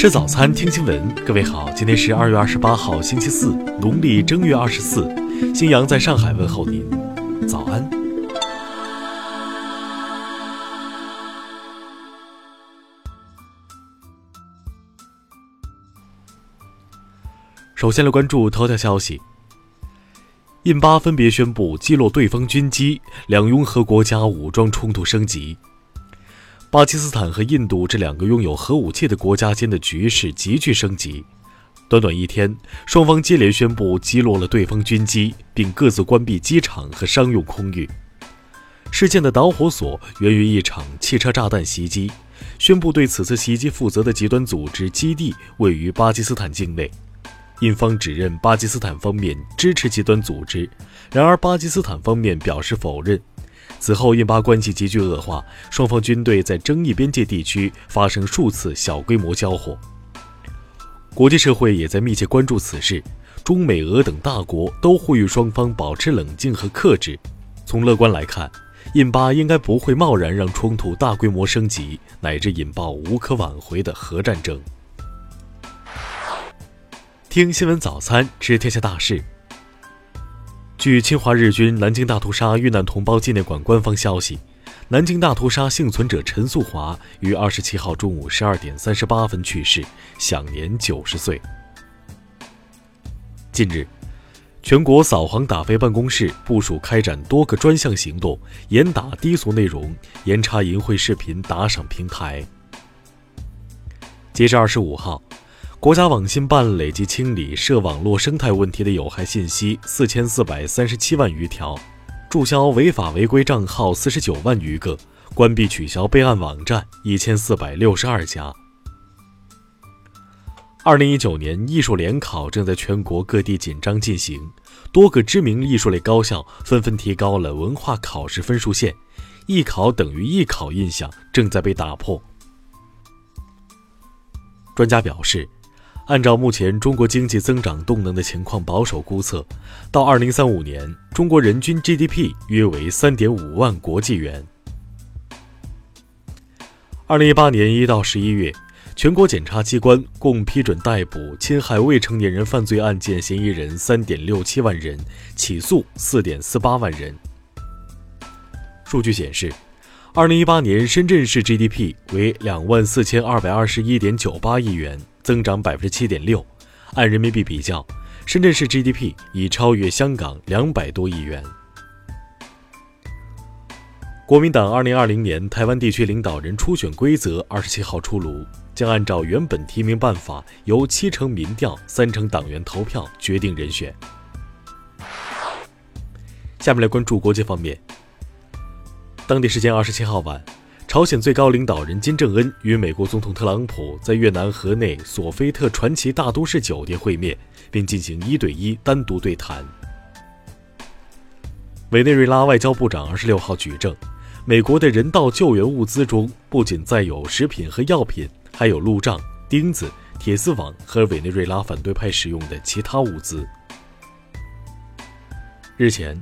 吃早餐，听新闻。各位好，今天是二月二十八号，星期四，农历正月二十四。新阳在上海问候您，早安。首先来关注头条消息。印巴分别宣布击落对方军机，两拥核国家武装冲突升级。巴基斯坦和印度这两个拥有核武器的国家间的局势急剧升级。短短一天，双方接连宣布击落了对方军机，并各自关闭机场和商用空域。事件的导火索源于一场汽车炸弹袭击。宣布对此次袭击负责的极端组织基地位于巴基斯坦境内。印方指认巴基斯坦方面支持极端组织，然而巴基斯坦方面表示否认。此后，印巴关系急剧恶化，双方军队在争议边界地区发生数次小规模交火。国际社会也在密切关注此事，中美俄等大国都呼吁双方保持冷静和克制。从乐观来看，印巴应该不会贸然让冲突大规模升级，乃至引爆无可挽回的核战争。听新闻早餐，知天下大事。据侵华日军南京大屠杀遇难同胞纪念馆官方消息，南京大屠杀幸存者陈素华于二十七号中午十二点三十八分去世，享年九十岁。近日，全国扫黄打非办公室部署开展多个专项行动，严打低俗内容，严查淫秽视频打赏平台。截至二十五号。国家网信办累计清理涉网络生态问题的有害信息四千四百三十七万余条，注销违法违规账号四十九万余个，关闭取消备案网站一千四百六十二家。二零一九年艺术联考正在全国各地紧张进行，多个知名艺术类高校纷纷提高了文化考试分数线，艺考等于艺考印象正在被打破。专家表示。按照目前中国经济增长动能的情况保守估测，到二零三五年，中国人均 GDP 约为三点五万国际元。二零一八年一到十一月，全国检察机关共批准逮捕侵害未成年人犯罪案件嫌疑人三点六七万人，起诉四点四八万人。数据显示，二零一八年深圳市 GDP 为两万四千二百二十一点九八亿元。增长百分之七点六，按人民币比较，深圳市 GDP 已超越香港两百多亿元。国民党二零二零年台湾地区领导人初选规则二十七号出炉，将按照原本提名办法，由七成民调、三成党员投票决定人选。下面来关注国际方面，当地时间二十七号晚。朝鲜最高领导人金正恩与美国总统特朗普在越南河内索菲特传奇大都市酒店会面，并进行一对一单独对谈。委内瑞拉外交部长二十六号举证，美国的人道救援物资中不仅载有食品和药品，还有路障、钉子、铁丝网和委内瑞拉反对派使用的其他物资。日前。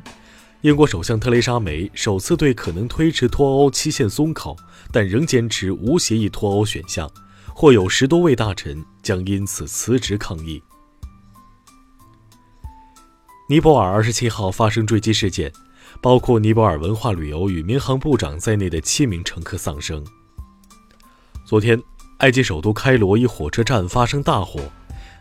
英国首相特蕾莎梅首次对可能推迟脱欧期限松口，但仍坚持无协议脱欧选项，或有十多位大臣将因此辞职抗议。尼泊尔二十七号发生坠机事件，包括尼泊尔文化旅游与民航部长在内的七名乘客丧生。昨天，埃及首都开罗一火车站发生大火，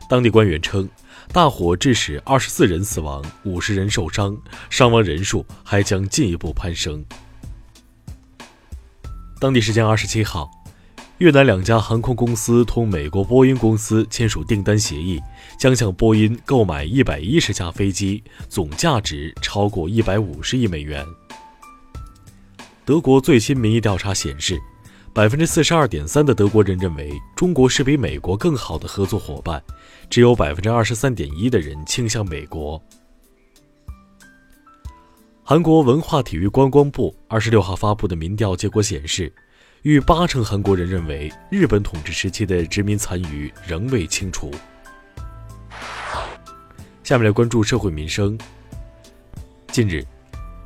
当地官员称。大火致使二十四人死亡，五十人受伤，伤亡人数还将进一步攀升。当地时间二十七号，越南两家航空公司同美国波音公司签署订单协议，将向波音购买一百一十架飞机，总价值超过一百五十亿美元。德国最新民意调查显示。百分之四十二点三的德国人认为中国是比美国更好的合作伙伴，只有百分之二十三点一的人倾向美国。韩国文化体育观光部二十六号发布的民调结果显示，逾八成韩国人认为日本统治时期的殖民残余仍未清除。下面来关注社会民生。近日。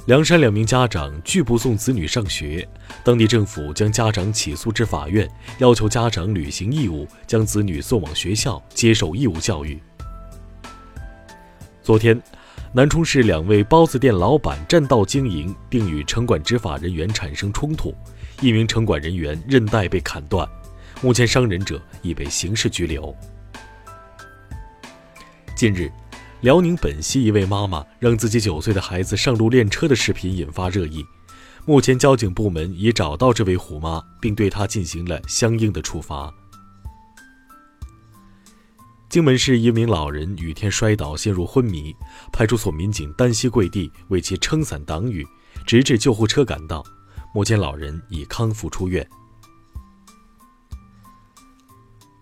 梁山两名家长拒不送子女上学，当地政府将家长起诉至法院，要求家长履行义务，将子女送往学校接受义务教育。昨天，南充市两位包子店老板占道经营，并与城管执法人员产生冲突，一名城管人员韧带被砍断，目前伤人者已被刑事拘留。近日。辽宁本溪一位妈妈让自己九岁的孩子上路练车的视频引发热议。目前，交警部门已找到这位虎妈，并对她进行了相应的处罚。荆门市一名老人雨天摔倒，陷入昏迷，派出所民警单膝跪地为其撑伞挡雨，直至救护车赶到。目前，老人已康复出院。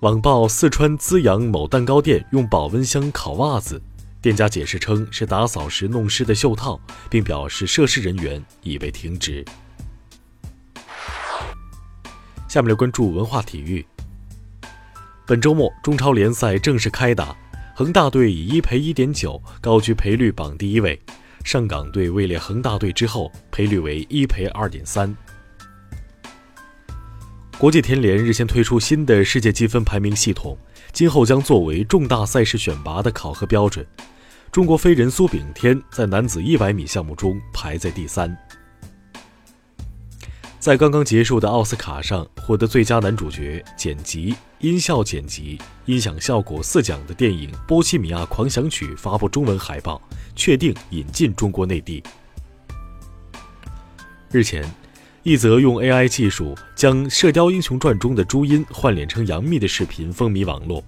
网曝四川资阳某蛋糕店用保温箱烤袜子。店家解释称是打扫时弄湿的袖套，并表示涉事人员已被停职。下面来关注文化体育。本周末中超联赛正式开打，恒大队以一赔一点九高居赔率榜第一位，上港队位列恒大队之后，赔率为一赔二点三。国际田联日前推出新的世界积分排名系统，今后将作为重大赛事选拔的考核标准。中国飞人苏炳添在男子100米项目中排在第三。在刚刚结束的奥斯卡上，获得最佳男主角、剪辑、音效剪辑、音响效果四奖的电影《波西米亚狂想曲》发布中文海报，确定引进中国内地。日前。一则用 AI 技术将《射雕英雄传》中的朱茵换脸成杨幂的视频风靡网络。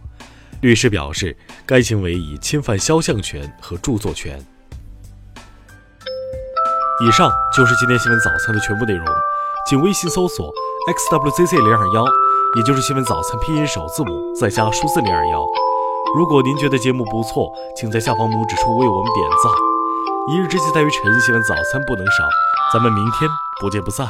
律师表示，该行为已侵犯肖像权和著作权。以上就是今天新闻早餐的全部内容，请微信搜索 xwzc 零二幺，也就是新闻早餐拼音首字母再加数字零二幺。如果您觉得节目不错，请在下方拇指处为我们点赞。一日之计在于晨，新闻早餐不能少。咱们明天不见不散。